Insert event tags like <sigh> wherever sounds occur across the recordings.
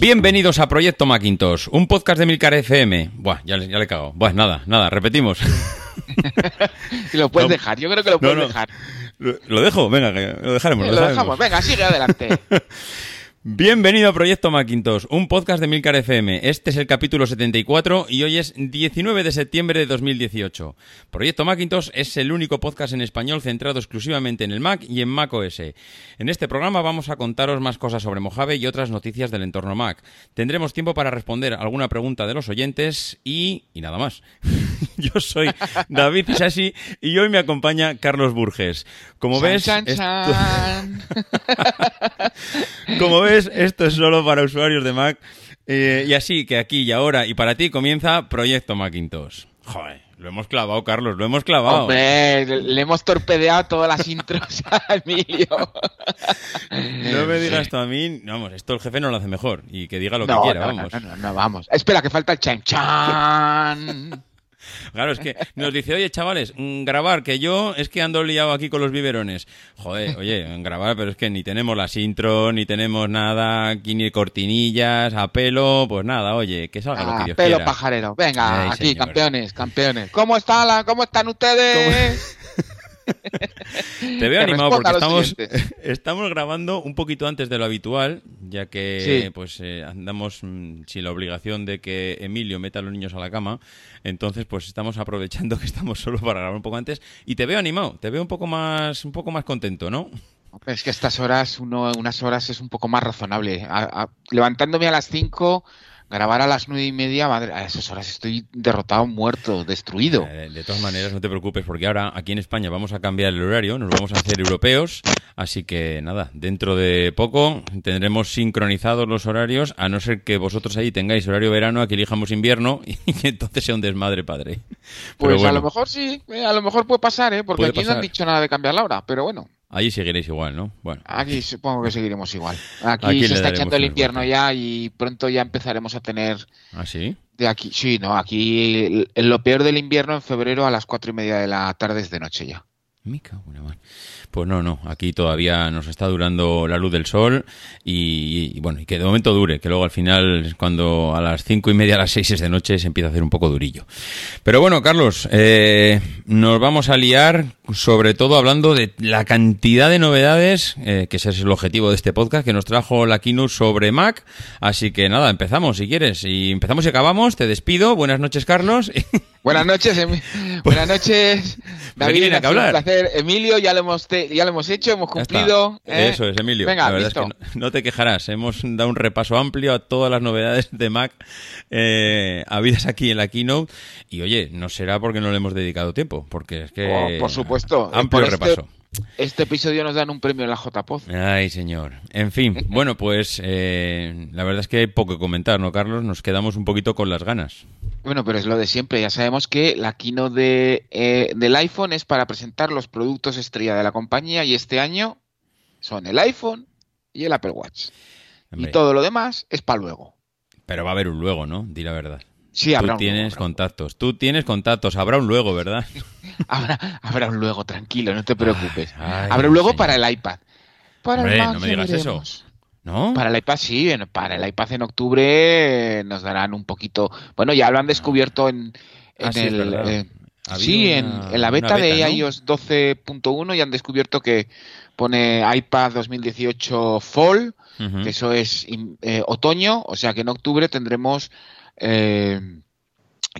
Bienvenidos a Proyecto Macintosh, un podcast de Milcar FM. Buah, ya, le- ya le he cagado. Buah, nada, nada, repetimos. <laughs> Lo puedes No. dejar, yo creo que lo puedes no. dejar. ¿Lo, lo dejo? Venga, lo dejaremos. lo dejamos, venga, sigue adelante. <laughs> Bienvenido a Proyecto Macintosh, un podcast de Milcar FM. Este es el capítulo 74 y hoy es 19 de septiembre de 2018. Proyecto Macintosh es el único podcast en español centrado exclusivamente en el Mac y en Mac OS. En este programa vamos a contaros más cosas sobre Mojave y otras noticias del entorno Mac. Tendremos tiempo para responder alguna pregunta de los oyentes y, y nada más. <laughs> Yo soy David Isasi y hoy me acompaña Carlos Burges. Como ves, Chan, chan, <laughs> <laughs> como ves, esto es solo para usuarios de Mac. Eh, y así que aquí y ahora y para ti comienza Proyecto Macintosh. Joder, lo hemos clavado, Carlos, lo hemos clavado. Hombre, le le hemos torpedeado todas las <laughs> intros a Emilio. No me digas tú a mí, vamos, esto el jefe no lo hace mejor y que diga lo no, que quiera, no, vamos. No, no, no, vamos. Espera, que falta el chan chan. Claro, es que nos dice, oye, chavales, mm, grabar, que yo es que ando liado aquí con los biberones. Joder, oye, grabar, pero es que ni tenemos las intros, ni tenemos nada, aquí ni cortinillas, a pelo, pues nada, oye, que salga lo que Ah, Dios pelo quiera. pajarero. Venga, Ay, aquí, señor. campeones, campeones. ¿Cómo, está la, ¿Cómo están ustedes? Te veo Que animado porque estamos, <laughs> estamos grabando un poquito antes de lo habitual, ya que Sí. pues eh, andamos mm, sin la obligación de que Emilio meta a los niños a la cama. Entonces, pues estamos aprovechando <laughs> que estamos solo para grabar un poco antes. Y te veo animado, te veo un poco más, un poco más contento, ¿no? Es que estas horas, uno, unas horas es un poco más razonable. A- a- levantándome a las 5, grabar a las nueve y media, madre, a esas horas estoy derrotado, muerto, destruido. Eh, de todas maneras, no te preocupes, porque ahora aquí en España vamos a cambiar el horario, nos vamos a hacer europeos, así que nada, dentro de poco tendremos sincronizados los horarios, a no ser que vosotros ahí tengáis horario verano, aquí elijamos invierno <laughs> y que entonces sea un desmadre padre. Pues a lo mejor sí, eh, a lo mejor puede pasar, ¿eh? porque aquí no han dicho nada de cambiar la hora, pero bueno, allí seguiréis igual, ¿no? Bueno, aquí supongo que seguiremos igual. Aquí, se está echando el invierno ya y pronto ya empezaremos a tener ¿así? de aquí, sí, no, aquí lo peor del invierno en febrero a las cuatro y media de la tarde es de noche ya. En la mar. Pues no, no, aquí todavía nos está durando la luz del sol y, y, bueno, y que de momento dure, que luego al final, cuando a las cinco y media, a las seis es de noche, se empieza a hacer un poco durillo. Pero bueno, Carlos, eh, nos vamos a liar sobre todo hablando de la cantidad de novedades, eh, que ese es el objetivo de este podcast, que nos trajo la keynote sobre Mac. Así que nada, empezamos si quieres. Y empezamos y acabamos, te despido. Buenas noches, Carlos. <laughs> Buenas noches, Emi- <laughs> buenas noches, ¿De qué tiene ha sido un placer. Emilio, ya lo hemos te- ya lo hemos hecho, hemos cumplido. ¿eh? Eso es, Emilio. Venga, la verdad listo. es que no, no te quejarás. Hemos dado un repaso amplio a todas las novedades de Mac eh, habidas aquí en la keynote. Y oye, no será porque no le hemos dedicado tiempo, porque es que. Oh, por supuesto. Amplio Por este- repaso. Este episodio nos dan un premio en la JPOZ. Ay, señor. En fin, <laughs> bueno, pues eh, la verdad es que hay poco que comentar, ¿no, Carlos? Nos quedamos un poquito con las ganas. Bueno, pero es lo de siempre. Ya sabemos que la keynote de, eh, del iPhone es para presentar los productos estrella de la compañía y este año son el iPhone y el Apple Watch. Hombre, Y todo lo demás es para luego. Pero va a haber un luego, ¿no? Di la verdad. Sí, habrá Tú un tienes luego, contactos. Tú tienes contactos. Habrá un luego, ¿verdad? <laughs> habrá, habrá un luego, tranquilo, no te preocupes. Ay, habrá un luego señor. para el iPad. Para Hombre, el no me digas eso. ¿No? Para el iPad sí, en- para el iPad en octubre eh, nos darán un poquito. Bueno, ya lo han descubierto en, Ah, en sí, es el. eh, sí, en, una- en la una beta, de beta, ¿no? iOS 12.1 ya han descubierto que pone iPad 2018 Fall, Ujú. que eso es eh, otoño, o sea que en octubre tendremos eh,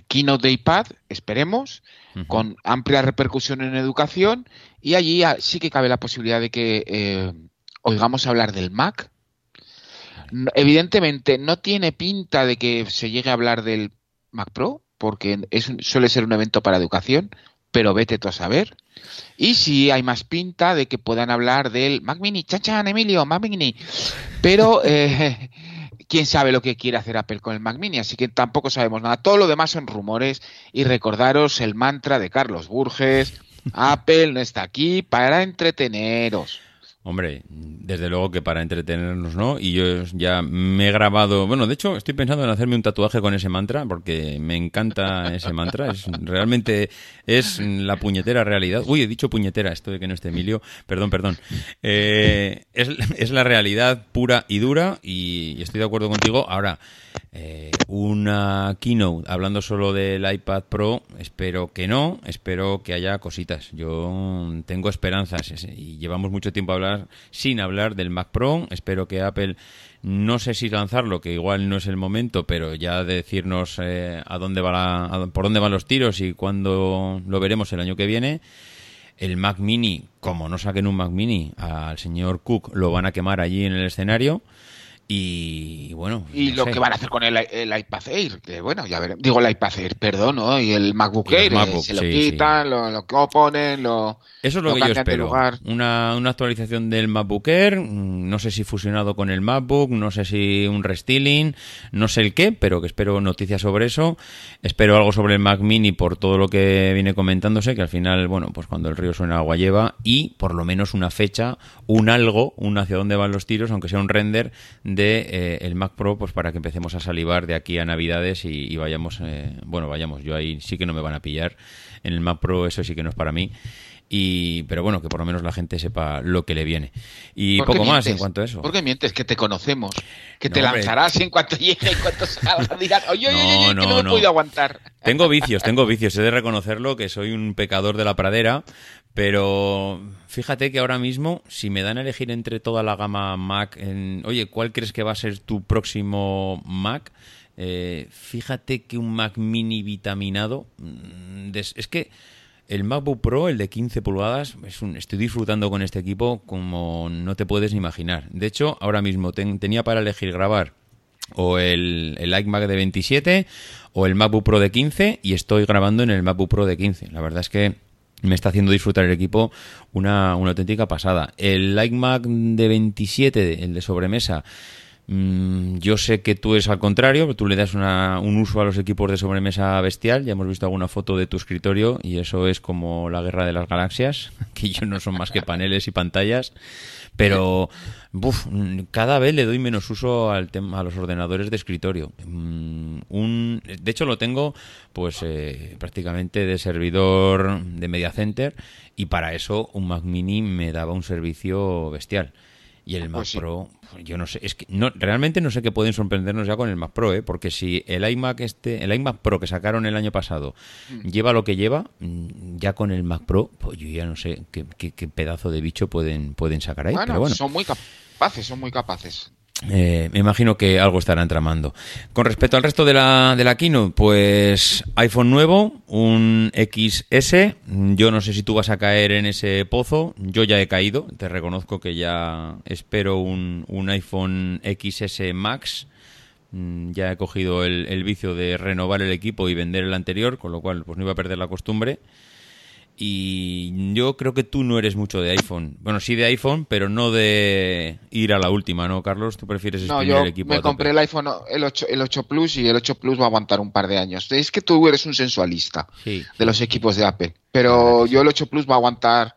Keynote de iPad, esperemos, con amplia repercusión en educación y allí sí que cabe la posibilidad de que eh, oigamos hablar del Mac. Evidentemente no tiene pinta de que se llegue a hablar del Mac Pro porque es un- suele ser un evento para educación, pero vete tú a saber. Y sí hay más pinta de que puedan hablar del Mac Mini, chan chan, Emilio, Mac Mini. Pero <laughs> eh, quién sabe lo que quiere hacer Apple con el Mac Mini, así que tampoco sabemos nada. Todo lo demás son rumores y recordaros el mantra de Carlos Burges, <laughs> Apple no está aquí para entreteneros. Hombre, desde luego que para entretenernos, ¿no? Y yo ya me he grabado, bueno, de hecho estoy pensando en hacerme un tatuaje con ese mantra porque me encanta ese mantra, es realmente es la puñetera realidad. Uy, he dicho puñetera, esto de que no esté Emilio, perdón, perdón. Eh, es, es, la realidad pura y dura y, estoy de acuerdo contigo. Ahora, eh, una keynote hablando solo del iPad Pro, espero que no, espero que haya cositas. Yo tengo esperanzas y llevamos mucho tiempo hablando sin hablar del Mac Pro. Espero que Apple, no sé si lanzarlo, que igual no es el momento, pero ya decirnos eh, a dónde va por dónde van los tiros y cuándo lo veremos el año que viene. El Mac Mini, como no saquen un Mac Mini, al señor Cook lo van a quemar allí en el escenario. Y bueno. Y lo que van a hacer con el, iPad Air, que bueno, ya veremos. Digo el iPad Air, perdón, ¿no? Y el MacBook Air, eh, se lo quitan, Lo, lo lo. Eso es lo, que yo espero. Una, una, actualización del MacBook Air, mm, no sé si fusionado con el MacBook, no sé si un restyling, no sé el qué, pero que espero noticias sobre eso. Espero algo sobre el Mac Mini por todo lo que viene comentándose, que al final, bueno, pues cuando el río suena agua lleva, y por lo menos una fecha, un algo, un hacia dónde van los tiros, aunque sea un render de eh, el Mac Pro pues para que empecemos a salivar de aquí a Navidades y, vayamos, eh, bueno, vayamos, yo ahí sí que no me van a pillar. En el Mac Pro eso sí que no es para mí. Y, pero bueno, que por lo menos la gente sepa lo que le viene. Y poco más en cuanto a eso. ¿Por qué mientes? Que te conocemos. Que te lanzarás en cuanto llegue, en cuanto salga. <laughs> Dirás, oye, oye, oye, que no, me puedo aguantar. Tengo vicios, tengo vicios. He de reconocerlo que soy un pecador de la pradera. Pero fíjate que ahora mismo, si me dan a elegir entre toda la gama Mac, en, oye, ¿cuál crees que va a ser tu próximo Mac? Eh, fíjate que un Mac mini vitaminado, mm, es que el MacBook Pro, el de 15 pulgadas, es un, estoy disfrutando con este equipo como no te puedes imaginar. De hecho, ahora mismo tenía para elegir grabar o el, el iMac de 27 o el MacBook Pro de 15 y estoy grabando en el MacBook Pro de 15. La verdad es que me está haciendo disfrutar el equipo una, una auténtica pasada. El iMac de 27, el de sobremesa, yo sé que tú es al contrario, tú le das un uso a los equipos de sobremesa bestial. Ya hemos visto alguna foto de tu escritorio y eso es como la guerra de las galaxias, <laughs> que yo no son más que paneles y pantallas. Pero cada vez le doy menos uso al tema, a los ordenadores de escritorio. Mm, un, de hecho, lo tengo pues eh, prácticamente de servidor de Media Center y para eso un Mac Mini me daba un servicio bestial. Y el Mac pues Pro, yo no sé, es que no, realmente no sé qué pueden sorprendernos ya con el Mac Pro, ¿eh? porque si el iMac este, el iMac Pro que sacaron el año pasado mm. lleva lo que lleva, mm, ya con el Mac Pro, pues yo ya no sé qué, qué, pedazo de bicho pueden, pueden sacar ahí. pero bueno. son muy capaces, son muy capaces. Eh, me imagino que algo estarán tramando. Con respecto al resto de la, de la keynote, pues iPhone nuevo, un XS. Yo no sé si tú vas a caer en ese pozo. Yo ya he caído. Te reconozco que ya espero un, un iPhone XS Max. Mm, ya he cogido el, el vicio de renovar el equipo y vender el anterior, con lo cual pues no iba a perder la costumbre. Y yo creo que tú no eres mucho de iPhone. Bueno, sí de iPhone, pero no de ir a la última, ¿no, Carlos? Tú prefieres no, yo el equipo. Me compré el iPhone, el 8, el 8 Plus, y el 8 Plus va a aguantar un par de años. Es que tú eres un sensualista de los equipos de Apple. Pero yo el 8 Plus va a aguantar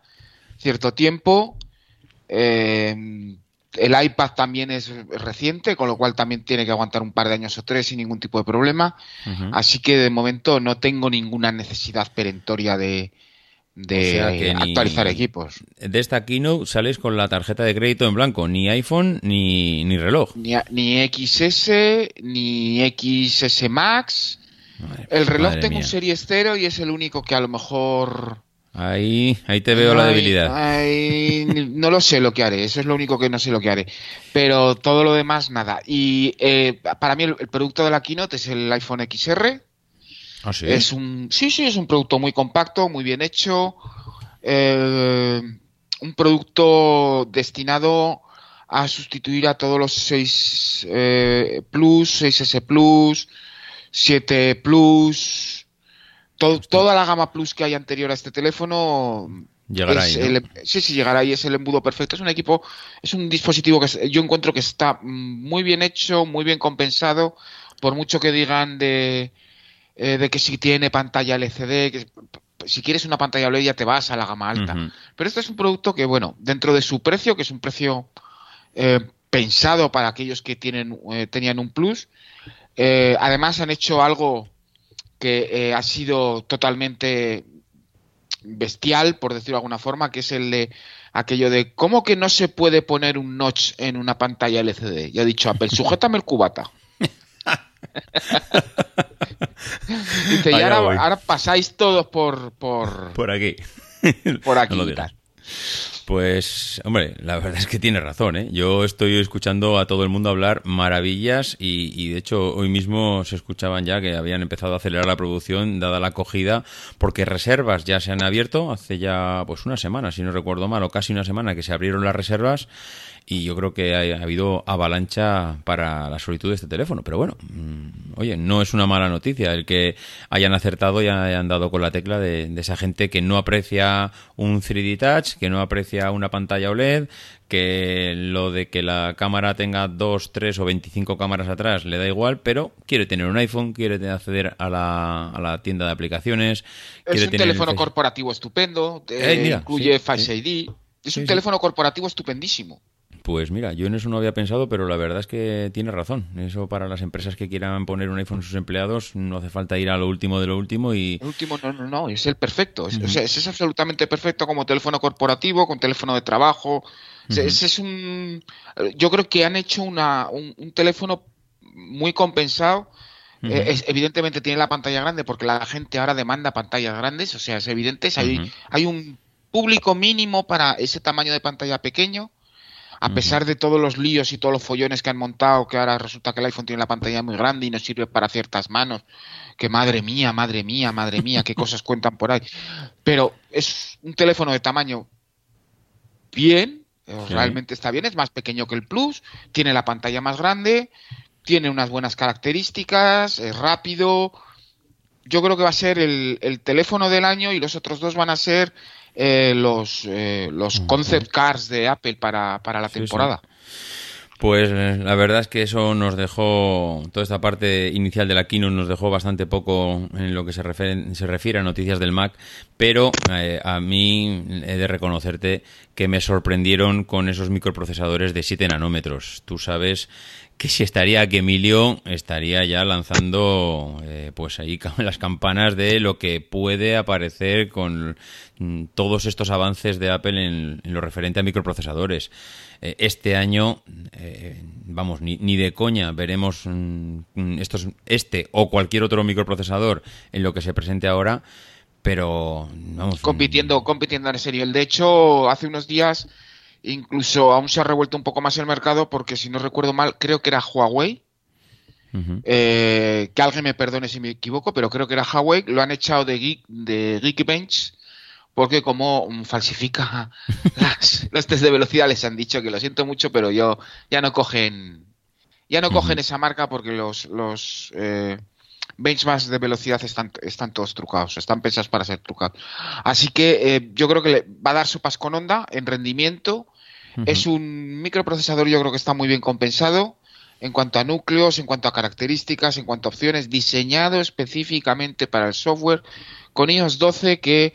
cierto tiempo. Eh, el iPad también es reciente, con lo cual también tiene que aguantar un par de años o tres sin ningún tipo de problema. Así que de momento no tengo ninguna necesidad perentoria de, de actualizar equipos. De esta keynote sales con la tarjeta de crédito en blanco, ni iPhone ni, ni reloj. Ni, ni, XS, ni XS Max. el reloj tengo un Series 0 y es el único que a lo mejor... Ahí, ahí te veo la debilidad. <laughs> no lo sé lo que haré, eso es lo único que no sé lo que haré. Pero todo lo demás, nada. Y eh, para mí el, el producto de la keynote es el iPhone XR, ¿Ah, sí? Es un, sí, sí, es un producto muy compacto, muy bien hecho. Eh, un producto destinado a sustituir a todos los 6 eh, Plus, 6S Plus, 7 Plus, toda la gama Plus que hay anterior a este teléfono. Llegará ahí. sí, sí, llegará ahí, es el embudo perfecto. Es un equipo, es un dispositivo que yo encuentro que está muy bien hecho, muy bien compensado, por mucho que digan de, eh, de que si tiene pantalla LCD, que si quieres una pantalla OLED ya te vas a la gama alta. Pero este es un producto que, bueno, dentro de su precio, que es un precio eh, pensado para aquellos que tienen, eh, tenían un plus, eh, además han hecho algo que ha sido totalmente bestial, por decirlo de alguna forma, que es el de aquello de ¿cómo que no se puede poner un notch en una pantalla LCD? Ya ha dicho Apple, sujétame el cubata. <laughs> <laughs> Dice, y ahora, pasáis todos por, por... Por aquí. <laughs> Por aquí. Pues, hombre, la verdad es que tiene razón, ¿eh? Yo estoy escuchando a todo el mundo hablar maravillas y, de hecho hoy mismo se escuchaban ya que habían empezado a acelerar la producción dada la acogida porque reservas ya se han abierto hace ya pues una semana, si no recuerdo mal, o casi una semana que se abrieron las reservas y yo creo que ha, habido avalancha para la solitud de este teléfono. Pero bueno, mm, oye, no es una mala noticia el que hayan acertado y hayan dado con la tecla de, esa gente que no aprecia un 3D Touch, que no aprecia una pantalla OLED, que lo de que la cámara tenga dos, tres o 25 cámaras atrás le da igual, pero quiere tener un iPhone, quiere acceder a la, a la tienda de aplicaciones. Es un teléfono corporativo estupendo, eh, incluye Face ID. Es un teléfono corporativo estupendísimo. Pues mira, yo en eso no había pensado, pero la verdad es que tiene razón. Eso para las empresas que quieran poner un iPhone a sus empleados no hace falta ir a lo último de lo último y... El último no, no, no, es el perfecto. Es, o sea, es absolutamente perfecto como teléfono corporativo, con teléfono de trabajo. ese es un... Yo creo que han hecho una, un, teléfono muy compensado. Eh, evidentemente tiene la pantalla grande porque la gente ahora demanda pantallas grandes, o sea, es evidente, hay, hay un público mínimo para ese tamaño de pantalla pequeño a pesar de todos los líos y todos los follones que han montado, que ahora resulta que el iPhone tiene la pantalla muy grande y no sirve para ciertas manos, que madre mía, madre mía, madre mía, qué cosas <laughs> cuentan por ahí. Pero es un teléfono de tamaño bien, eh, realmente está bien, es más pequeño que el Plus, tiene la pantalla más grande, tiene unas buenas características, es rápido. Yo creo que va a ser el, el teléfono del año y los otros dos van a ser eh, los, eh, los concept cars de Apple para, para la temporada. Pues eh, la verdad es que eso nos dejó, toda esta parte inicial de la keynote nos dejó bastante poco en lo que se refiere, se refiere a noticias del Mac, pero a mí he de reconocerte que me sorprendieron con esos microprocesadores de 7 nanómetros. Tú sabes que si estaría que Emilio estaría ya lanzando eh, pues ahí <laughs> las campanas de lo que puede aparecer con mm, todos estos avances de Apple en, lo referente a microprocesadores. Eh, este año, eh, vamos, ni, ni, de coña veremos mm, mm, estos, este o cualquier otro microprocesador en lo que se presente ahora, pero vamos. Compitiendo, compitiendo en ese nivel. De hecho, hace unos días Incluso aún se ha revuelto un poco más el mercado porque, si no recuerdo mal, creo que era Huawei. Eh, que alguien me perdone si me equivoco, pero creo que era Huawei. Lo han echado de, Geek, de Geekbench porque como falsifica <laughs> las, los test de velocidad les han dicho que lo siento mucho, pero yo ya no cogen ya no cogen esa marca porque los, los eh, benchmarks de velocidad están, están todos trucados, están pensados para ser trucados. Así que eh, yo creo que le va a dar sopas con onda en rendimiento es un microprocesador, yo creo que está muy bien compensado en cuanto a núcleos, en cuanto a características, en cuanto a opciones, diseñado específicamente para el software con iOS 12 que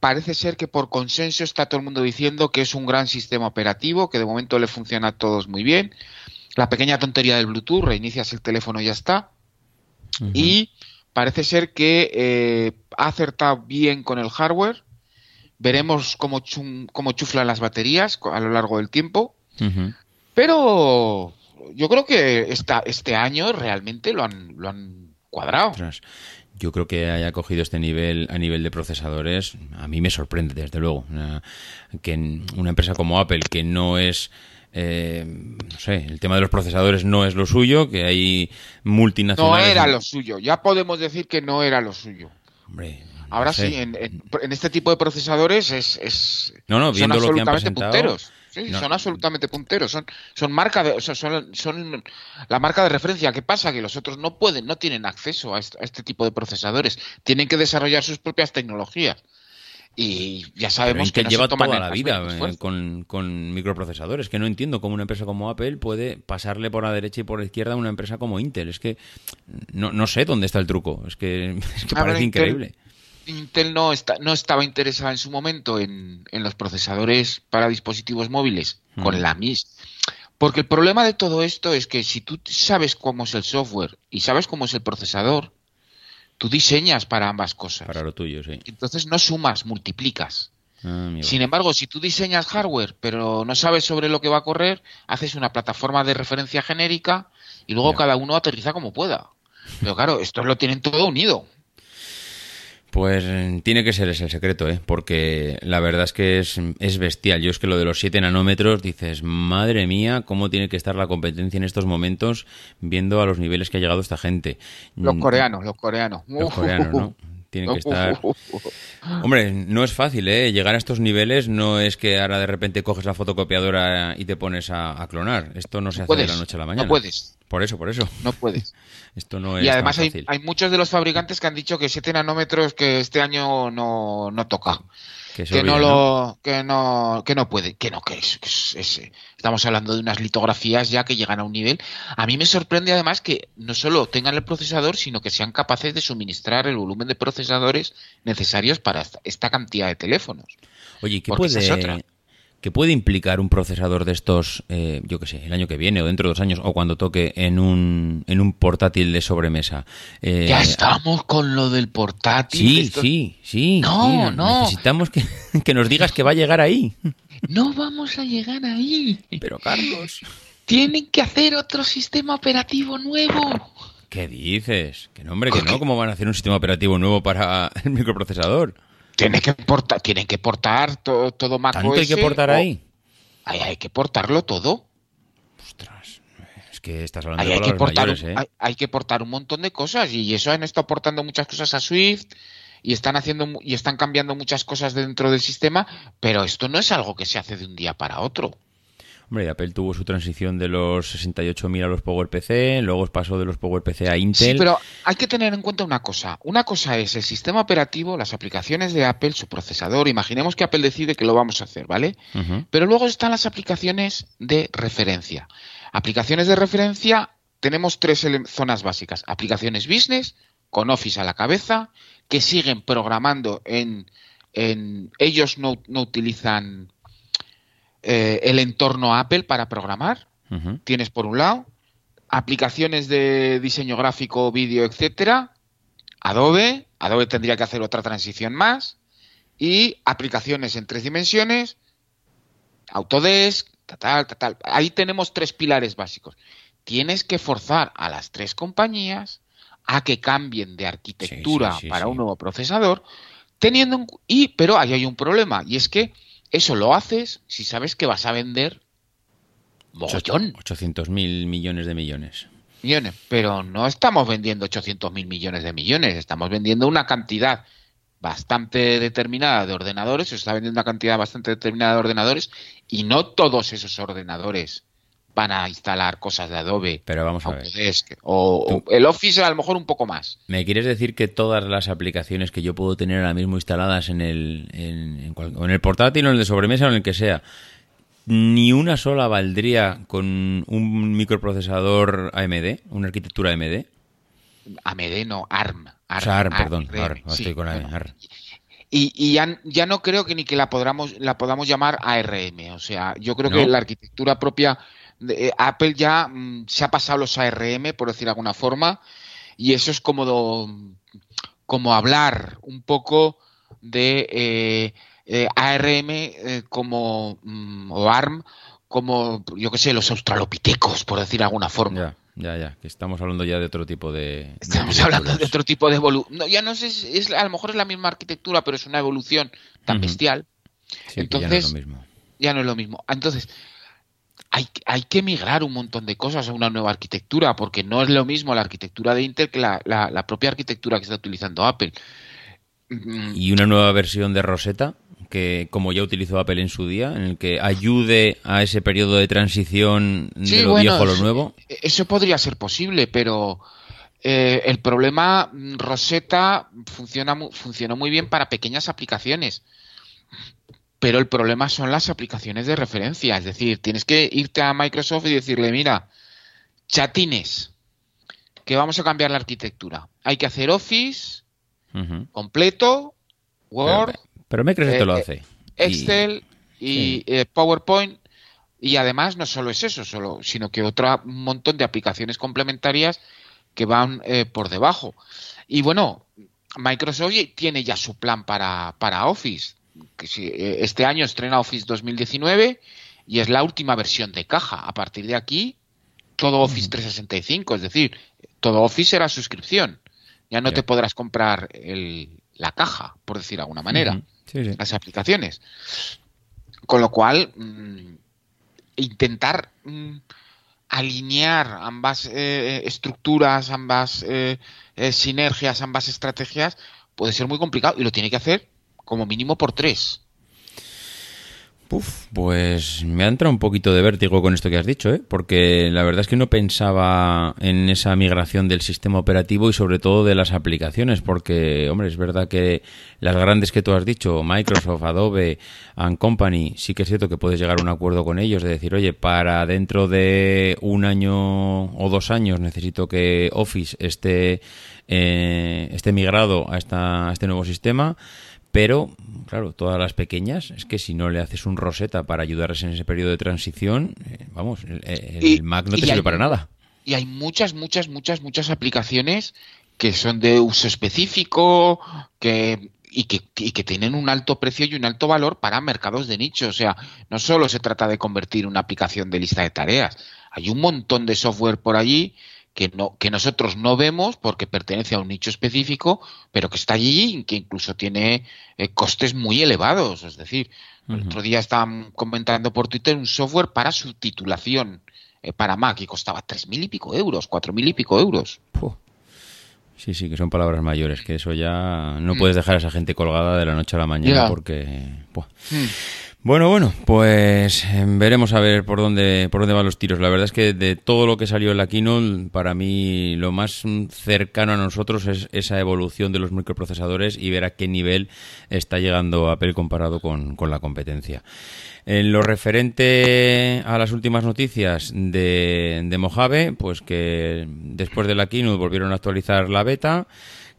parece ser que por consenso está todo el mundo diciendo que es un gran sistema operativo, que de momento le funciona a todos muy bien. La pequeña tontería del Bluetooth, reinicias el teléfono y ya está. Y parece ser que eh, ha acertado bien con el hardware Veremos cómo, cómo chuflan las baterías a lo largo del tiempo. Pero yo creo que esta, este año realmente lo han, lo han cuadrado. Yo creo que haya cogido este nivel a nivel de procesadores. A mí me sorprende, desde luego. que una empresa como Apple, que no es. Eh, no sé, el tema de los procesadores no es lo suyo, que hay multinacionales. No era lo suyo, ya podemos decir que no era lo suyo. Hombre, Ahora sí, en, este tipo de procesadores es, no, no, son absolutamente punteros. Sí, son absolutamente punteros. Son, son marca de, son, son, la marca de referencia. ¿Qué pasa? Que los otros no pueden, no tienen acceso a este, tipo de procesadores. Tienen que desarrollar sus propias tecnologías. Y ya sabemos que, lleva toda la vida eh, con, con, microprocesadores. Que no entiendo cómo una empresa como Apple puede pasarle por la derecha y por la izquierda a una empresa como Intel. Es que no, no sé dónde está el truco. Es que, <laughs> es que parece increíble. Intel no, está, no estaba interesada en su momento en, los procesadores para dispositivos móviles con la MIS. Porque el problema de todo esto es que si tú sabes cómo es el software y sabes cómo es el procesador, tú diseñas para ambas cosas. Para lo tuyo, sí. Entonces no sumas, multiplicas. Ah, Sin embargo, si tú diseñas hardware pero no sabes sobre lo que va a correr, haces una plataforma de referencia genérica y luego cada uno aterriza como pueda. Pero claro, esto lo tienen todo unido. Pues tiene que ser ese el secreto, ¿eh? porque la verdad es que es, es, bestial. Yo es que lo de los 7 nanómetros dices, madre mía, cómo tiene que estar la competencia en estos momentos viendo a los niveles que ha llegado esta gente. Los coreanos, los coreanos. Los coreanos, ¿no? <laughs> Tienen que estar. <laughs> Hombre, no es fácil, ¿eh? Llegar a estos niveles no es que ahora de repente coges la fotocopiadora y te pones a, clonar. Esto no se hace de la noche a la mañana. No puedes. Por eso, por eso. No puedes. <laughs> Esto no es y además Hay, hay, muchos de los fabricantes que han dicho que 7 nanómetros que este año no, no toca. Que, no lo que no que no puede que no que es, estamos hablando de unas litografías ya que llegan a un nivel. A mí me sorprende además que no solo tengan el procesador sino que sean capaces de suministrar el volumen de procesadores necesarios para esta, cantidad de teléfonos. Oye qué puede que puede implicar un procesador de estos, eh, yo qué sé, el año que viene o dentro de dos años o cuando toque en un, en un portátil de sobremesa. Eh, ya estamos con lo del portátil. Sí, sí, sí. No, no. Necesitamos que, <laughs> que nos digas que va a llegar ahí. No vamos a llegar ahí. Pero Carlos. Tienen que hacer otro sistema operativo nuevo. ¿Qué dices? Que no, hombre, que no. ¿Cómo van a hacer un sistema operativo nuevo para el microprocesador? Tienen que portar, tienen que portar todo, todo Mac ¿Tanto hay que portar ahí? Hay, que portarlo todo. Ostras, es que estás hablando de hay que portar, mayores, ¿eh? hay, que portar un montón de cosas y eso han estado portando muchas cosas a Swift y están haciendo y están cambiando muchas cosas dentro del sistema, pero esto no es algo que se hace de un día para otro. Hombre, Apple tuvo su transición de los 68.000 a los PowerPC, luego pasó de los PowerPC a Intel. Sí, pero hay que tener en cuenta una cosa. Una cosa es el sistema operativo, las aplicaciones de Apple, su procesador. Imaginemos que Apple decide que lo vamos a hacer, ¿vale? Pero luego están las aplicaciones de referencia. Aplicaciones de referencia, tenemos tres zonas básicas. Aplicaciones business, con Office a la cabeza, que siguen programando en... en ellos no, no utilizan eh, el entorno Apple para programar. Tienes por un lado aplicaciones de diseño gráfico, vídeo, etcétera. Adobe, Adobe tendría que hacer otra transición más y aplicaciones en tres dimensiones, Autodesk, tal, tal, tal. Ahí tenemos tres pilares básicos. Tienes que forzar a las tres compañías a que cambien de arquitectura para un nuevo procesador, teniendo y pero ahí hay un problema y es que eso lo haces si sabes que vas a vender mogollón. 800 mil millones de millones. Millones, pero no estamos vendiendo 800 mil millones de millones, estamos vendiendo una cantidad bastante determinada de ordenadores, se está vendiendo una cantidad bastante determinada de ordenadores y no todos esos ordenadores van a instalar cosas de Adobe. Pero vamos a ver. o, el Office a lo mejor un poco más. ¿Me quieres decir que todas las aplicaciones que yo puedo tener ahora mismo instaladas en el, en, el portátil o en el de sobremesa o en el que sea, ni una sola valdría con un microprocesador AMD, una arquitectura AMD? AMD no, ARM. ARM, perdón, ARM, estoy con ARM. Y, y ya, ya, no creo que ni que la podamos, la podamos llamar ARM. O sea, yo creo que la arquitectura propia eh, Apple ya mm, se ha pasado los ARM, por decir de alguna forma, y eso es como, como hablar un poco de eh, eh, ARM como, mm, o ARM como, yo qué sé, los australopitecos, por decir de alguna forma. Ya, ya, ya, que estamos hablando ya de otro tipo de... Estamos hablando de otro tipo de evolución. ya no sé, es, a lo mejor es la misma arquitectura, pero es una evolución tan bestial. Entonces, ya no es lo mismo. Ya no es lo mismo. Entonces, hay, que migrar un montón de cosas a una nueva arquitectura, porque no es lo mismo la arquitectura de Intel que la, propia arquitectura que está utilizando Apple. Mm. ¿Y una nueva versión de Rosetta? que como ya utilizó Apple en su día, en el que ayude a ese periodo de transición de lo viejo a lo nuevo? Eso podría ser posible, pero eh, el problema, mm, Rosetta funciona, funcionó muy bien para pequeñas aplicaciones pero el problema son las aplicaciones de referencia. Es decir, tienes que irte a Microsoft y decirle, mira, chatines, que vamos a cambiar la arquitectura. Hay que hacer Office completo Word. Pero, Microsoft te lo eh, hace. Excel y, PowerPoint. Y además no solo es eso, solo, sino que otro montón de aplicaciones complementarias que van por debajo. Y bueno, Microsoft tiene ya su plan para, para Office. Que si, este año estrena Office 2019 y es la última versión de caja. A partir de aquí, todo Office 365, es decir, todo Office será suscripción. Ya no te podrás comprar la caja, por decir de alguna manera, las aplicaciones. Con lo cual, mm, intentar mm, alinear ambas eh, estructuras, ambas eh, eh, sinergias, ambas estrategias, puede ser muy complicado y lo tiene que hacer como mínimo por tres. Puf, pues me ha entrado un poquito de vértigo con esto que has dicho, ¿eh? porque la verdad es que no pensaba en esa migración del sistema operativo y sobre todo de las aplicaciones, porque, hombre, es verdad que las grandes que tú has dicho, Microsoft, Adobe and Company, sí que es cierto que puedes llegar a un acuerdo con ellos de decir, oye, para dentro de un año o dos años necesito que Office esté, eh, esté migrado a, esta, a este nuevo sistema pero, claro, todas las pequeñas, es que si no le haces un roseta para ayudarles en ese periodo de transición, eh, vamos, el, Mac no te sirve para nada. Y hay muchas, muchas, muchas, muchas aplicaciones que son de uso específico, que y que, y que, tienen un alto precio y un alto valor para mercados de nicho. O sea, no solo se trata de convertir una aplicación de lista de tareas. Hay un montón de software por allí que, no, que nosotros no vemos porque pertenece a un nicho específico, pero que está allí y que incluso tiene eh, costes muy elevados. Es decir, el otro día estaban comentando por Twitter un software para subtitulación eh, para Mac y costaba tres mil y pico euros, cuatro mil y pico euros. Sí, sí, que son palabras mayores, que eso ya no mm. puedes dejar a esa gente colgada de la noche a la mañana porque... Mm. Bueno, bueno, pues em, veremos a ver por dónde por dónde van los tiros. La verdad es que de todo lo que salió en la keynote, para mí lo más cercano a nosotros es esa evolución de los microprocesadores y ver a qué nivel está llegando Apple comparado con, con la competencia. En lo referente a las últimas noticias de, de Mojave, pues que después de la keynote volvieron a actualizar la beta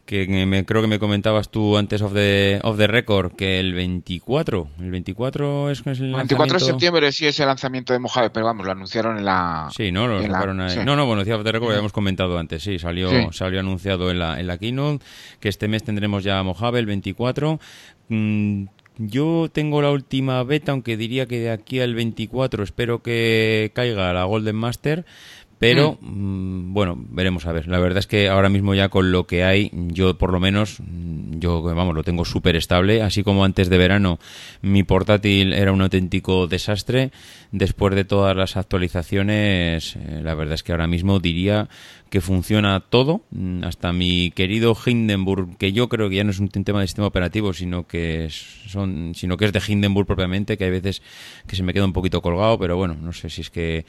que me, creo que me comentabas tú antes of the, of the record que el 24, el 24 es, es el 24 de septiembre sí es el lanzamiento de Mojave, pero vamos, lo anunciaron en la Sí, no, lo sacaron ahí. No, no, bueno, decía of the record, lo habíamos comentado antes, sí, salió salió anunciado en la en la keynote que este mes tendremos ya Mojave el 24. Mm, yo tengo la última beta, aunque diría que de aquí al 24 espero que caiga la Golden Master, pero mm. Mm, bueno, veremos a ver. La verdad es que ahora mismo ya con lo que hay, yo por lo menos, mm, yo vamos, lo tengo súper estable. Así como antes de verano mi portátil era un auténtico desastre, después de todas las actualizaciones, eh, la verdad es que ahora mismo diría que funciona todo, hasta mi querido Hindenburg, que yo creo que ya no es un tema de sistema operativo, sino que son, sino que es de Hindenburg propiamente, que hay veces que se me queda un poquito colgado, pero bueno, no sé si es que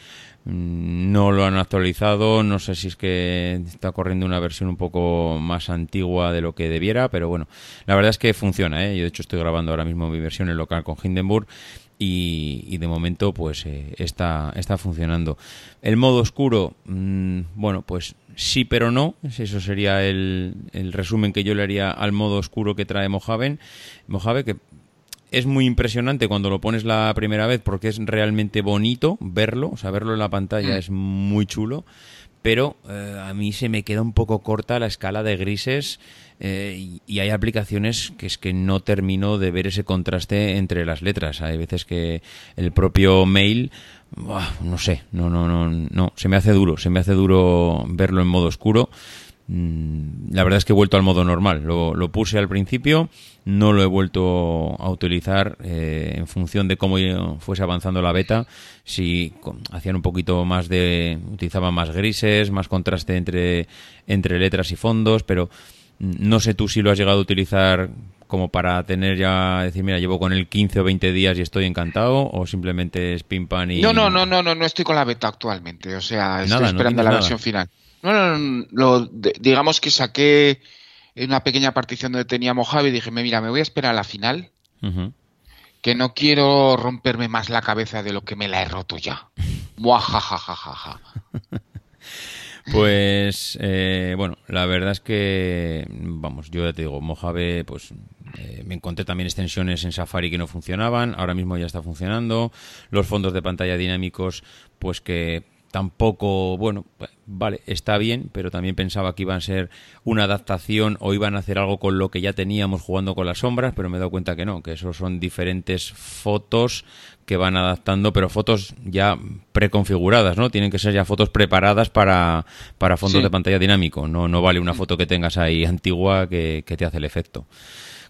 no lo han actualizado, no sé si es que está corriendo una versión un poco más antigua de lo que debiera, pero bueno, la verdad es que funciona, ¿eh? yo de hecho estoy grabando ahora mismo mi versión en local con Hindenburg y, de momento pues eh, está, está funcionando. El modo oscuro, mm, bueno, pues sí pero no, eso sería el, el, resumen que yo le haría al modo oscuro que trae Mojave, Mojave que es muy impresionante cuando lo pones la primera vez porque es realmente bonito verlo, o sea, verlo en la pantalla mm. es muy chulo, pero eh, a mí se me queda un poco corta la escala de grises eh, y, hay aplicaciones que es que no termino de ver ese contraste entre las letras. Hay veces que el propio mail, no sé, no, no, no, no, se me hace duro, se me hace duro verlo en modo oscuro. Mm, la verdad es que he vuelto al modo normal. Lo, puse al principio, no lo he vuelto a utilizar eh, en función de cómo fuese avanzando la beta. Si hacían un poquito más de. utilizaban más grises, más contraste entre, entre letras y fondos, pero no sé tú si lo has llegado a utilizar como para tener ya, decir, mira, llevo con el 15 o 20 días y estoy encantado, o simplemente es pim pan y... No, no, no, no, no, no estoy con la beta actualmente, o sea, estoy esperando la versión final. No, no, no digamos que saqué una pequeña partición donde tenía Mojave y dije, mira, me voy a esperar a la final, que no quiero romperme más la cabeza de lo que me la he roto ya. <laughs> Muajajajaja. Pues eh, bueno, la verdad es que, vamos, yo ya te digo, Mojave, pues Eh, me encontré también extensiones en Safari que no funcionaban, ahora mismo ya está funcionando. Los fondos de pantalla dinámicos, pues que tampoco, bueno, vale, está bien, pero también pensaba que iban a ser una adaptación o iban a hacer algo con lo que ya teníamos jugando con las sombras, pero me he dado cuenta que no, que eso son diferentes fotos que van adaptando, pero fotos ya preconfiguradas, ¿no? Tienen que ser ya fotos preparadas para, para fondos de pantalla dinámico, no, no vale una foto que tengas ahí antigua que, que te hace el efecto.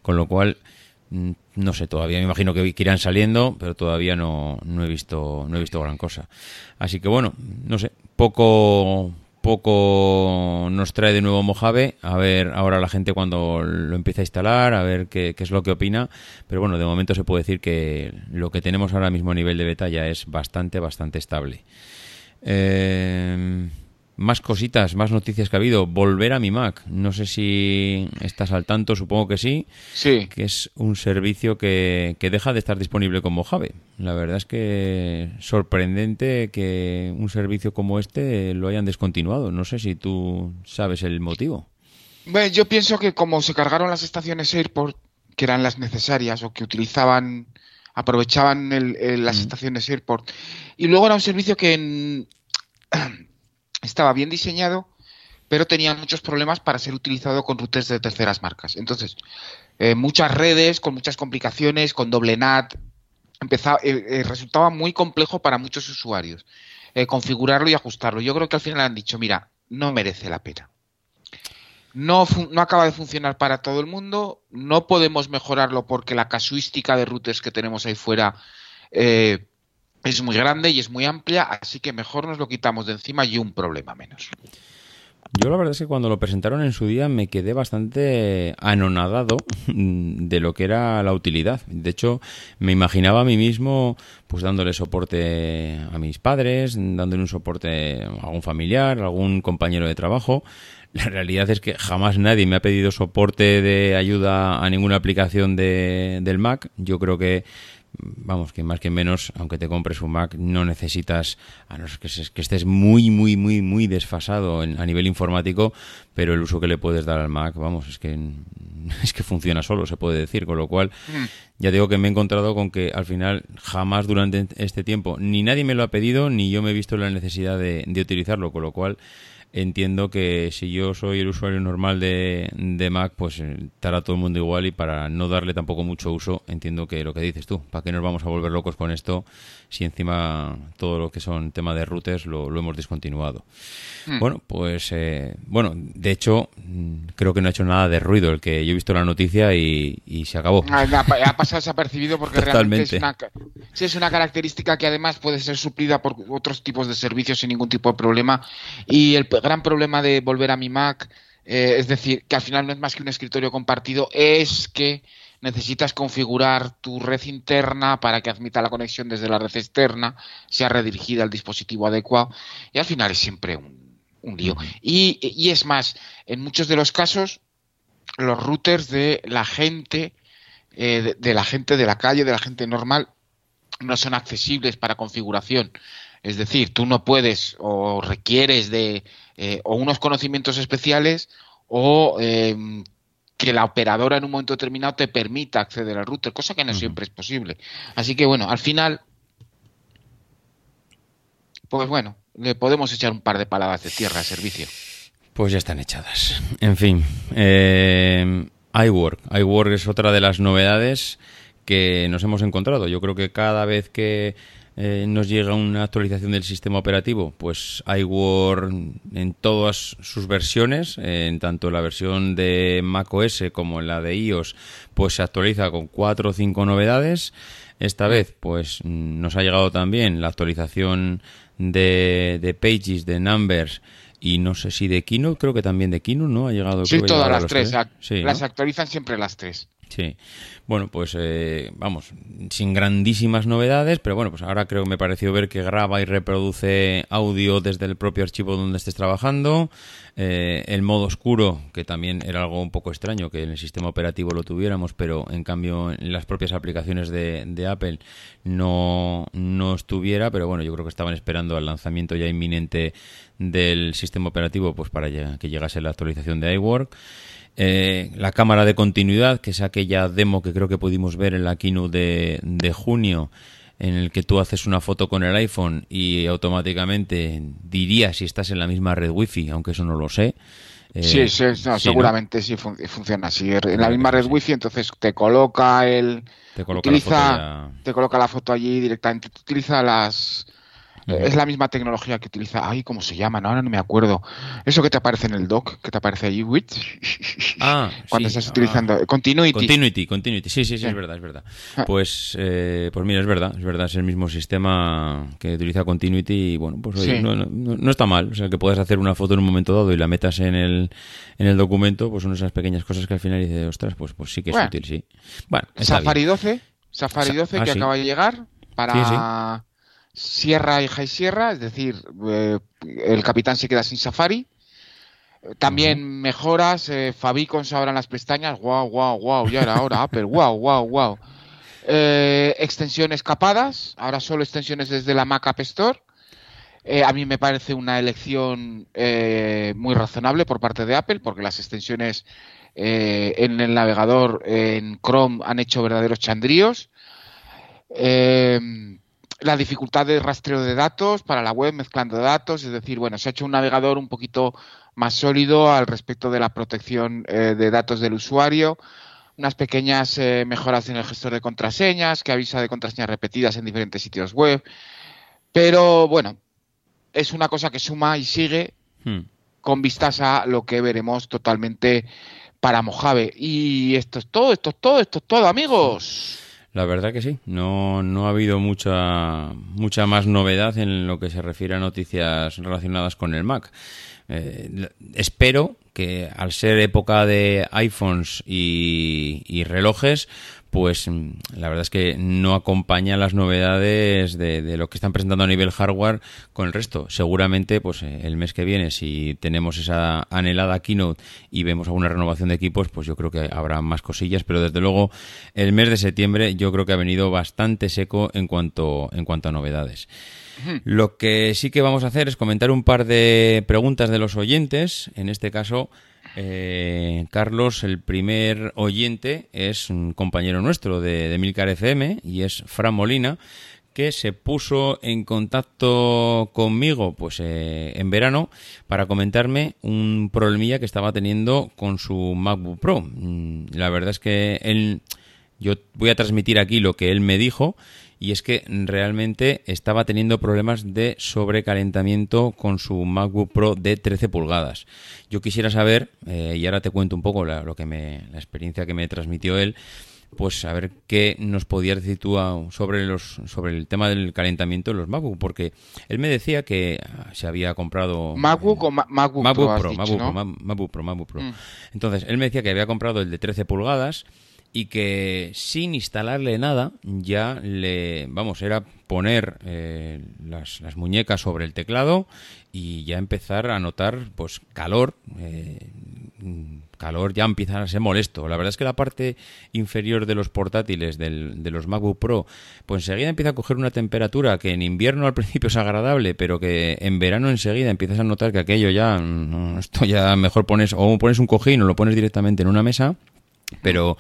Con lo cual, Mm, no sé, todavía me imagino que, irán saliendo, pero todavía no, no, he visto no he visto gran cosa. Así que bueno, no sé, poco poco nos trae de nuevo Mojave, a ver ahora la gente cuando lo empieza a instalar, a ver qué, qué, es lo que opina, pero bueno, de momento se puede decir que lo que tenemos ahora mismo a nivel de beta ya es bastante, bastante estable. Eh, más cositas, más noticias que ha habido. Volver a mi Mac. No sé si estás al tanto, supongo que sí. Sí. Que es un servicio que, que deja de estar disponible con Mojave. La verdad es que sorprendente que un servicio como este lo hayan descontinuado. No sé si tú sabes el motivo. Bueno, yo pienso que como se cargaron las estaciones Airport, que eran las necesarias o que utilizaban, aprovechaban las mm. estaciones Airport, y luego era un servicio que en, estaba bien diseñado, pero tenía muchos problemas para ser utilizado con routers de terceras marcas. Entonces, eh, muchas redes, con muchas complicaciones, con doble NAT, empezaba, eh, eh, resultaba muy complejo para muchos usuarios configurarlo y ajustarlo. Yo creo que al final han dicho, mira, no merece la pena. No, no, acaba de funcionar para todo el mundo, no podemos mejorarlo porque la casuística de routers que tenemos ahí fuera es muy grande y es muy amplia, así que mejor nos lo quitamos de encima y un problema menos. Yo la verdad es que cuando lo presentaron en su día me quedé bastante anonadado de lo que era la utilidad. De hecho, me imaginaba a mí mismo pues dándole soporte a mis padres, dándole un soporte a algún familiar, a algún compañero de trabajo. La realidad es que jamás nadie me ha pedido soporte de ayuda a ninguna aplicación de, del Mac. Yo creo que vamos, que más que menos, aunque te compres un Mac, no necesitas, a no ser que, estés muy, muy, muy, muy desfasado a nivel informático, pero el uso que le puedes dar al Mac, vamos, es que <laughs> es que funciona solo, se puede decir, con lo cual mm. ya digo que me he encontrado con que al final jamás durante este tiempo ni nadie me lo ha pedido, ni yo me he visto la necesidad de, de utilizarlo, con lo cual entiendo que si yo soy el usuario normal de, de Mac, pues eh, estará todo el mundo igual y para no darle tampoco mucho uso, entiendo que lo que dices tú, ¿para qué nos vamos a volver locos con esto si encima todo lo que son tema de routers lo, hemos discontinuado? Hmm. Bueno, pues eh, bueno, de hecho mm, creo que no ha hecho nada de ruido el que yo he visto la noticia y, se acabó. Ah, ha, pasado desapercibido porque realmente es una, es una característica que además puede ser suplida por otros tipos de servicios sin ningún tipo de problema y el gran problema de volver a mi Mac, eh, es decir, que al final no es más que un escritorio compartido, es que necesitas configurar tu red interna para que admita la conexión desde la red externa, sea redirigida al dispositivo adecuado, y al final es siempre un, un lío. Y, y, es más, en muchos de los casos, los routers de la gente, eh, de la gente de la calle, de la gente normal, no son accesibles para configuración. Es decir, tú no puedes o requieres de eh, o unos conocimientos especiales o em, que la operadora en un momento determinado te permita acceder al router, cosa que no siempre es posible. Así que bueno, al final, pues bueno, le podemos echar un par de palabras de tierra al servicio. Pues ya están echadas. En fin, eh, iWork. iWork es otra de las novedades que nos hemos encontrado. Yo creo que cada vez que eh, nos llega una actualización del sistema operativo, pues iWork en todas sus versiones, en tanto la versión de macOS como en la de iOS, pues se actualiza con cuatro o cinco novedades. Esta vez, pues nos ha llegado también la actualización de, de Pages, de Numbers y no sé si de Kino, creo que también de Kino, ¿no? Ha llegado. Sí, todas las tres. las actualizan siempre las tres. Sí. Bueno, pues eh, vamos, sin grandísimas novedades, pero bueno, pues ahora creo que me pareció ver que graba y reproduce audio desde el propio archivo donde estés trabajando. Eh, el modo oscuro, que también era algo un poco extraño que en el sistema operativo lo tuviéramos, pero en cambio en las propias aplicaciones de, de Apple no, no estuviera, pero bueno, yo creo que estaban esperando al lanzamiento ya inminente del sistema operativo pues para que llegase la actualización de iWork. Eh, la cámara de continuidad, que es aquella demo que creo que pudimos ver en la keynote de, de junio, en el que tú haces una foto con el iPhone y automáticamente diría si estás en la misma red wifi, aunque eso no lo sé. Eh, sí, sí, seguramente sí funciona así. En la misma red wifi, entonces te coloca el. Te coloca, la te coloca la foto allí directamente. Te utiliza las es la misma tecnología que utiliza. Ay, ¿cómo se llama? No, ahora no me acuerdo. Eso que te aparece en el dock, que te aparece ahí. Ah, cuando estás utilizando. Ah. continuity. Continuity, continuity. Sí, sí, sí, es verdad, es verdad. Ah. Pues, eh, pues mira, es verdad, es verdad, es el mismo sistema que utiliza Continuity y bueno, pues no, no, está mal. O sea, que puedas hacer una foto en un momento dado y la metas en el, en el documento, pues son esas pequeñas cosas que al final dices, ostras, pues, pues sí que es útil, sí. Bueno, Safari 12, Safari 12 que acaba de llegar para Sierra y High Sierra, es decir, eh, el capitán se queda sin Safari. También mejoras, eh, en las pestañas, wow, wow, wow, ya era hora, Apple, wow, wow, wow. Eh, extensiones capadas, ahora solo extensiones desde la Mac App Store. Eh, a mí me parece una elección muy razonable por parte de Apple, porque las extensiones en el navegador en Chrome han hecho verdaderos chandríos. Eh, la dificultad de rastreo de datos para la web mezclando datos, es decir, bueno, se ha hecho un navegador un poquito más sólido al respecto de la protección eh, de datos del usuario, unas pequeñas eh, mejoras en el gestor de contraseñas que avisa de contraseñas repetidas en diferentes sitios web, pero bueno, es una cosa que suma y sigue hmm. con vistas a lo que veremos totalmente para Mojave. Y esto es todo, esto es todo, esto es todo, amigos. La verdad que sí, no, no ha habido mucha, mucha más novedad en lo que se refiere a noticias relacionadas con el Mac. Eh, espero que al ser época de iPhones y, y relojes, pues mm, la verdad es que no acompaña las novedades de, lo que están presentando a nivel hardware con el resto. Seguramente, pues eh, el mes que viene, si tenemos esa anhelada keynote y vemos alguna renovación de equipos, pues yo creo que habrá más cosillas, pero desde luego el mes de septiembre yo creo que ha venido bastante seco en cuanto, en cuanto a novedades. Lo que sí que vamos a hacer es comentar un par de preguntas de los oyentes, en este caso eh, Carlos, el primer oyente, es un compañero nuestro de, de Milcar FM y es Fran Molina, que se puso en contacto conmigo pues eh, en verano para comentarme un problemilla que estaba teniendo con su MacBook Pro. Mm, la verdad es que él, yo voy a transmitir aquí lo que él me dijo y es que realmente estaba teniendo problemas de sobrecalentamiento con su MacBook Pro de 13 pulgadas. Yo quisiera saber, eh, y ahora te cuento un poco la, lo que me, la experiencia que me transmitió él, pues a ver qué nos podías decir tú sobre los sobre el tema del calentamiento de los MacBook, porque él me decía que ah, se había comprado MacBook o MacBook, Pro, MacBook, Pro, MacBook Pro. Mm. Entonces él me decía que había comprado el de 13 pulgadas y que sin instalarle nada ya le, vamos, era poner eh, las, las, muñecas sobre el teclado y ya empezar a notar pues calor, eh, calor ya empieza a ser molesto. La verdad es que la parte inferior de los portátiles del, de los MacBook Pro, pues enseguida empieza a coger una temperatura que en invierno al <laughs> principio es agradable, pero que en verano enseguida empiezas a notar que aquello ya, esto ya mejor pones, o pones un cojín o lo pones directamente en una mesa pero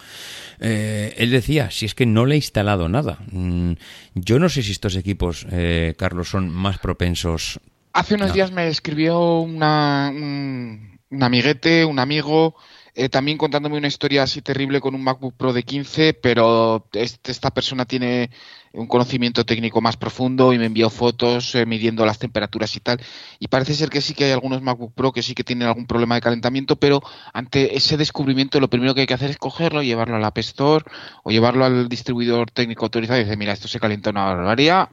eh, él decía, si es que no le he instalado nada. Mm, yo no sé si estos equipos, eh, Carlos, son más propensos. Hace unos días me escribió una, un, un amiguete, un amigo, eh, también contándome una historia así terrible con un MacBook Pro de 15, pero esta persona tiene un conocimiento técnico más profundo y me envió fotos eh, midiendo las temperaturas y tal. Y parece ser que sí que hay algunos MacBook Pro que sí que tienen algún problema de calentamiento, pero ante ese descubrimiento lo primero que hay que hacer es cogerlo, llevarlo al App Store o llevarlo al distribuidor técnico autorizado y decir, mira, esto se calienta una barbaridad,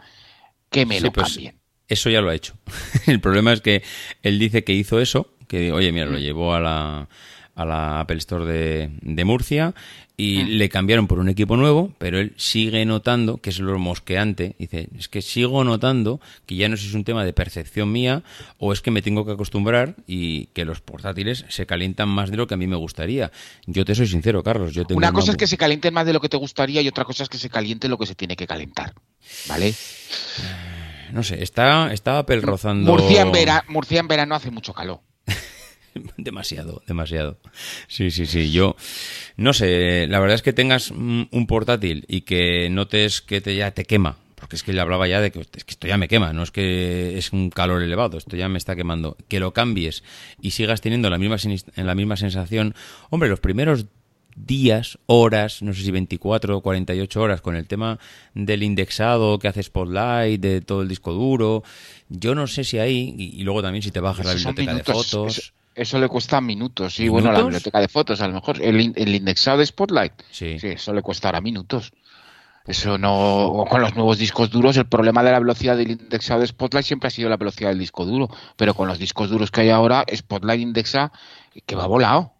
que me lo pues, cambien. Eso ya lo ha hecho. <laughs> El problema es que él dice que hizo eso, que oye, mira, lo llevó a la a la Apple Store de, de Murcia y mm. le cambiaron por un equipo nuevo, pero él sigue notando, que es lo mosqueante, dice, es que sigo notando que ya no sé si es un tema de percepción mía o es que me tengo que acostumbrar y que los portátiles se calientan más de lo que a mí me gustaría. Yo te soy sincero, Carlos. Yo tengo una cosa es que se calienten más de lo que te gustaría y otra cosa es que se caliente lo que se tiene que calentar, ¿vale? <sighs> No sé, está, está Apple rozando... Murcia en, Murcia en verano hace mucho calor. <laughs> demasiado, demasiado. Sí, sí, sí. Yo no sé, la verdad es que tengas un portátil y que notes que te, ya te quema. Porque es que le hablaba ya de que, es que esto ya me quema, no es que es un calor elevado, esto ya me está quemando. Que lo cambies y sigas teniendo la misma, la misma sensación. Hombre, los primeros días, horas, no sé si 24 o 48 horas con el tema del indexado que hace Spotlight, de todo el disco duro. Yo no sé si ahí, y, luego también si te bajas la biblioteca de fotos. Eso, le cuesta minutos, sí, bueno, la biblioteca de fotos a lo mejor. El, indexado de Spotlight, sí. sí, eso le costará minutos. Eso no, con los nuevos discos duros, el problema de la velocidad del indexado de Spotlight siempre ha sido la velocidad del disco duro, pero con los discos duros que hay ahora, Spotlight indexa que va volado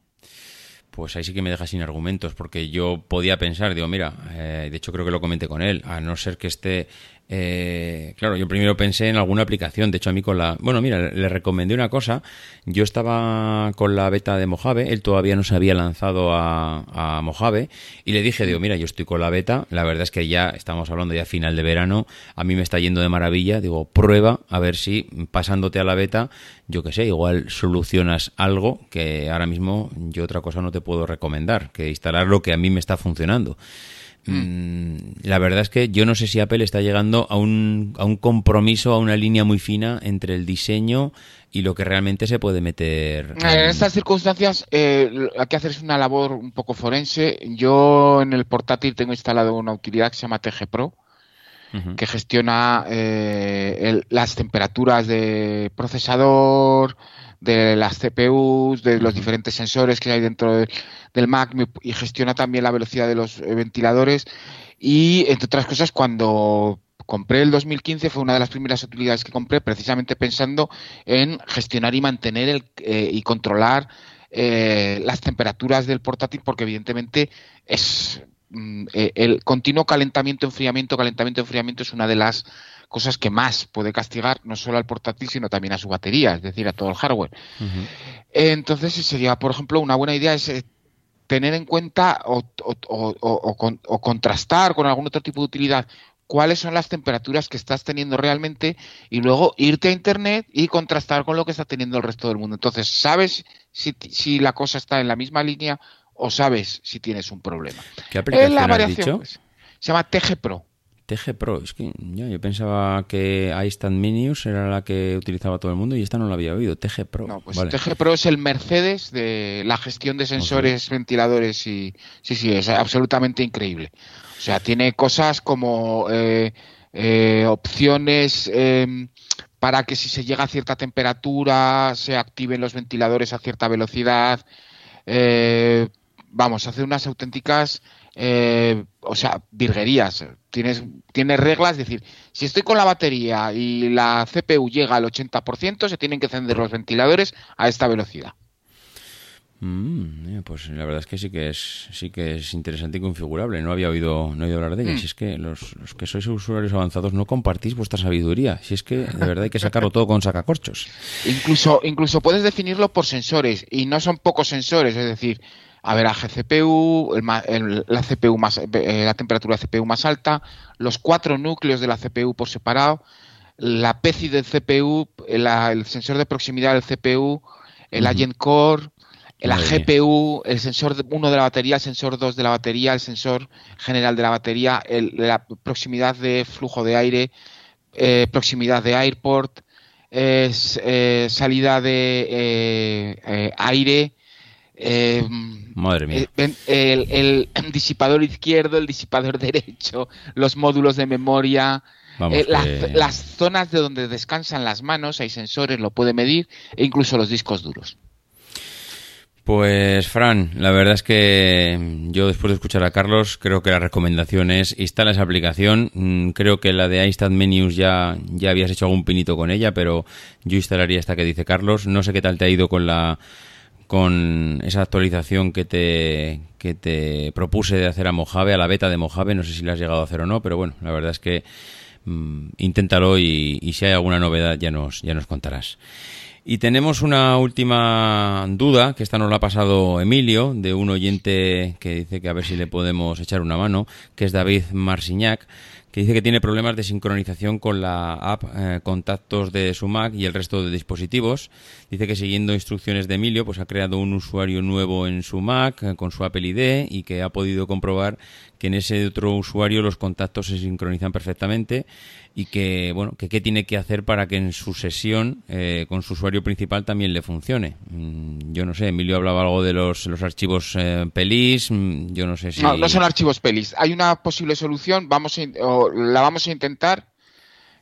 pues ahí sí que me deja sin argumentos, porque yo podía pensar, digo, mira, eh, de hecho creo que lo comenté con él, a no ser que esté eh, claro, yo primero pensé en alguna aplicación. De hecho, a mí con la. Bueno, mira, le recomendé una cosa. Yo estaba con la beta de Mojave. Él todavía no se había lanzado a, a Mojave. Y le dije, digo, mira, yo estoy con la beta. La verdad es que ya estamos hablando ya final de verano. A mí me está yendo de maravilla. Digo, prueba a ver si pasándote a la beta, yo qué sé, igual solucionas algo que ahora mismo yo otra cosa no te puedo recomendar que instalar lo que a mí me está funcionando. Mm, la verdad es que yo no sé si Apple está llegando a un, a un compromiso, a una línea muy fina entre el diseño y lo que realmente se puede meter. En, estas circunstancias eh, hay que hacer es una labor un poco forense. Yo en el portátil tengo instalado una utilidad que se llama TG Pro, que gestiona eh, las temperaturas de procesador, de las CPUs, de los diferentes sensores que hay dentro del Mac y gestiona también la velocidad de los eh, ventiladores. Y entre otras cosas, cuando compré el 2015 fue una de las primeras utilidades que compré precisamente pensando en gestionar y mantener el, eh, y controlar eh, las temperaturas del portátil porque evidentemente es mm, el continuo calentamiento enfriamiento calentamiento enfriamiento es una de las cosas que más puede castigar no solo al portátil, sino también a su batería, es decir, a todo el hardware. Entonces, sería, por ejemplo, una buena idea es eh, tener en cuenta o, contrastar con algún otro tipo de utilidad cuáles son las temperaturas que estás teniendo realmente y luego irte a internet y contrastar con lo que está teniendo el resto del mundo. Entonces, sabes si, si la cosa está en la misma línea o sabes si tienes un problema. ¿Qué aplicación has dicho? Pues, se llama TG Pro. TG Pro, es que yo pensaba que iStand Minius era la que utilizaba todo el mundo y esta no la había oído, TG Pro. No, pues TG Pro es el Mercedes de la gestión de sensores, ventiladores y sí, sí, es absolutamente increíble. O sea, tiene cosas como eh, eh, opciones em, para que si se llega a cierta temperatura se activen los ventiladores a cierta velocidad. Eh, vamos, hace unas auténticas eh, o sea, virguerías. Tienes, tienes reglas, es decir, si estoy con la batería y la CPU llega al 80%, se tienen que encender los ventiladores a esta velocidad. Mm, pues la verdad es que sí que es sí que es interesante y configurable. No había oído, no oído hablar de ella. Mm. Si es que los, que sois usuarios avanzados no compartís vuestra sabiduría. Si es que de verdad hay que sacarlo todo con sacacorchos. Incluso, incluso puedes definirlo por sensores y no son pocos sensores. Es decir, averaje CPU, la CPU más, eh, la temperatura de CPU más alta, los cuatro núcleos de la CPU por separado, la PCI del CPU, el, sensor de proximidad del CPU, el Agent Core, la GPU, el sensor 1 de la batería, el sensor 2 de la batería, el sensor general de la batería, la proximidad de flujo de aire, eh, proximidad de airport, eh, salida de aire, eh, Madre mía. El, <laughs> disipador izquierdo, el disipador <laughs> derecho, los módulos de memoria, eh, las, zonas de donde descansan las manos, hay sensores, lo puede medir, e incluso los discos duros. Pues Fran, la verdad es que yo después de escuchar a Carlos creo que la recomendación es instala esa aplicación. Mm, creo que la de iStat Menus ya, ya habías hecho algún pinito con ella, pero yo instalaría esta que dice Carlos. No sé qué tal te ha ido con la con esa actualización que te, que te propuse de hacer a Mojave, a la beta de Mojave. No sé si la has llegado a hacer o no, pero bueno, la verdad es que mm, inténtalo y, si hay alguna novedad ya nos, ya nos contarás. Y tenemos una última duda, que esta nos la ha pasado Emilio, de un oyente que dice que a ver si le podemos echar una mano, que es David Marsignac, que dice que tiene problemas de sincronización con la app eh, Contactos de su Mac y el resto de dispositivos. Dice que siguiendo instrucciones de Emilio, pues ha creado un usuario nuevo en su Mac eh, con su Apple ID y que ha podido comprobar que en ese otro usuario los contactos se sincronizan perfectamente y que, bueno, que qué tiene que hacer para que en su sesión eh, con su usuario principal también le funcione. Mm, yo no sé, Emilio hablaba algo de los, los archivos eh, pelis, mm, yo no sé si... No, no son archivos pelis. Hay una posible solución, vamos la vamos a intentar,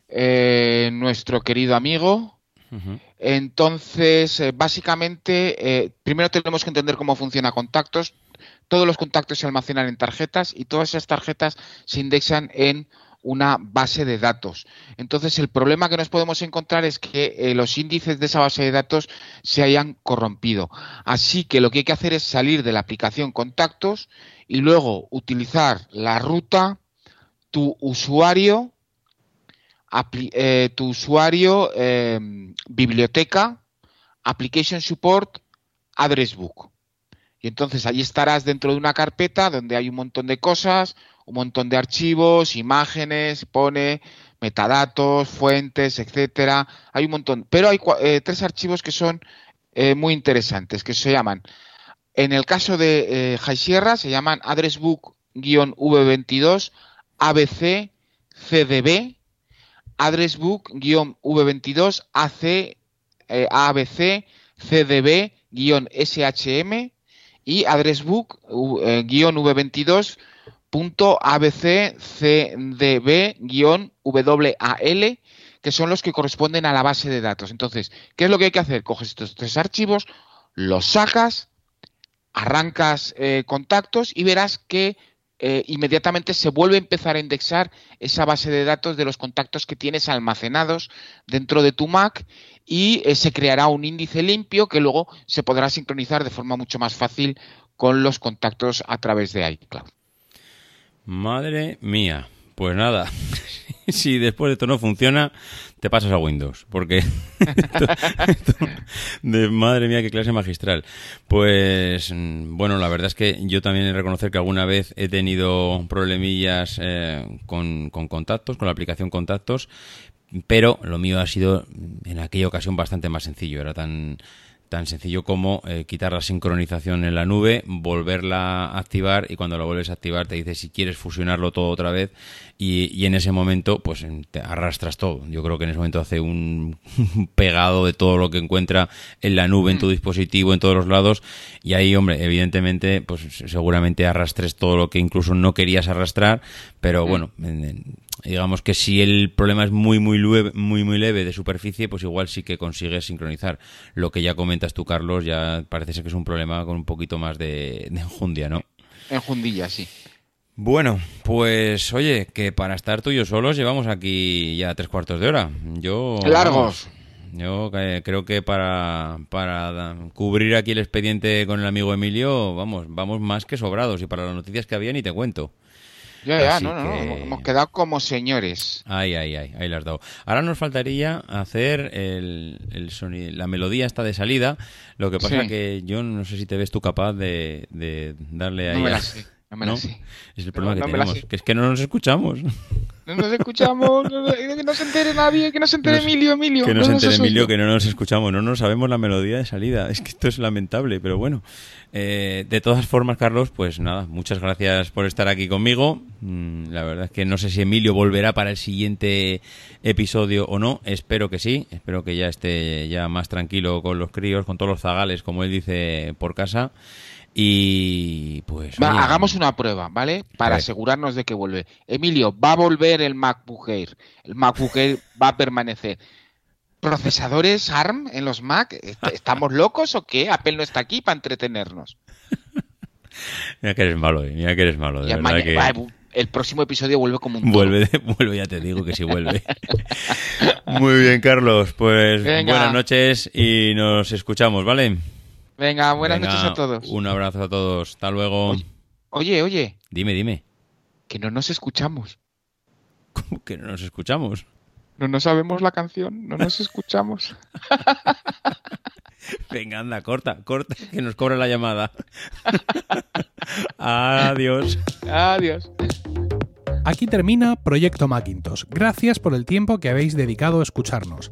eh, nuestro querido amigo. Entonces, básicamente, primero tenemos que entender cómo funciona contactos. Todos los contactos se almacenan en tarjetas y todas esas tarjetas se indexan en una base de datos. Entonces, el problema que nos podemos encontrar es que eh, los índices de esa base de datos se hayan corrompido. Así que lo que hay que hacer es salir de la aplicación contactos y luego utilizar la ruta, tu usuario, eh, tu usuario, em, biblioteca, application support, address book. Y entonces ahí estarás dentro de una carpeta donde hay un montón de cosas, un montón de archivos, imágenes, pone metadatos, fuentes, etcétera. Hay un montón, pero hay eh, tres archivos que son eh, muy interesantes, que se llaman, en el caso de eh, Sierra, se llaman addressbook-v22 ABC CDB, addressbook-v22 AC ABC CDB-SHM y addressbook-v22 abcdb-wal, que son los que corresponden a la base de datos. Entonces, ¿qué es lo que hay que hacer? Coges estos tres archivos, los sacas, arrancas eh, contactos y verás que eh, inmediatamente se vuelve a empezar a indexar esa base de datos de los contactos que tienes almacenados dentro de tu Mac y eh, se creará un índice limpio que luego se podrá sincronizar de forma mucho más fácil con los contactos a través de iCloud. Madre mía. Pues nada, <laughs> si después de esto no funciona, te pasas a Windows, porque <laughs> de madre mía qué clase magistral. Pues bueno, la verdad es que yo también he de reconocer que alguna vez he tenido problemillas eh, con, con contactos, con la aplicación contactos, pero lo mío ha sido en aquella ocasión bastante más sencillo, era tan tan sencillo como eh, quitar la sincronización en la nube, volverla a activar y cuando la vuelves a activar te dice si quieres fusionarlo todo otra vez y, en ese momento pues te arrastras todo. Yo creo que en ese momento hace un <laughs> pegado de todo lo que encuentra en la nube, en tu mm. dispositivo, en todos los lados y ahí, hombre, evidentemente pues seguramente arrastres todo lo que incluso no querías arrastrar, pero mm. bueno, digamos que si el problema es muy muy leve, muy muy leve de superficie, pues igual sí que consigues sincronizar. Lo que ya comentas tú, Carlos, ya parece ser que es un problema con un poquito más de, de enjundia, ¿no? Enjundilla, sí. Bueno, pues oye, que para estar tú y yo solos llevamos aquí ya tres cuartos de hora. Yo largos. yo eh, creo que para, para cubrir aquí el expediente con el amigo Emilio, vamos, vamos más que sobrados y para las noticias que había ni te cuento. Ya, ya, no, no, hemos quedado como señores. Ay, ay, ay, ahí las has dado. Ahora nos faltaría hacer el, el sonido, la melodía está de salida, lo que pasa que yo no sé si te ves tú capaz de, de darle ahí... No sé, no me la sé. Es el problema que tenemos, que es que no nos escuchamos. No nos escuchamos, que no se entere nadie, que no se entere Emilio, Emilio. Que no, se entere Emilio, que no nos escuchamos, no nos sabemos la melodía de salida. Es que esto es lamentable, pero bueno. Eh, de todas formas, Carlos, pues nada, muchas gracias por estar aquí conmigo. Mm, la verdad es que no sé si Emilio volverá para el siguiente episodio o no. Espero que sí. Espero que ya esté ya más tranquilo con los críos, con todos los zagales, como él dice, por casa. Y pues. hagamos una prueba, ¿vale? Para asegurarnos de que vuelve. Emilio, va a volver el MacBook Air. El MacBook Air va a permanecer. ¿Procesadores ARM en los Mac? ¿Estamos locos o qué? Apple no está aquí para entretenernos. <laughs> mira que eres malo, eh. mira que eres malo. De verdad que... El próximo episodio vuelve como un. Vuelve, <laughs> vuelve, ya te digo que sí vuelve. <laughs> Muy bien, Carlos. Pues buenas noches y nos escuchamos, ¿vale? Venga, buenas noches a todos. Un abrazo a todos. Hasta luego. Oye, oye. Dime, dime. Que no nos escuchamos. ¿Cómo que no nos escuchamos? No, no sabemos la canción, no nos escuchamos. <laughs> Venga, anda, corta, corta, que nos cobre la llamada. <laughs> Adiós. Adiós. Aquí termina Proyecto Macintosh. Gracias por el tiempo que habéis dedicado a escucharnos.